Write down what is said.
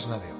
Das Radio.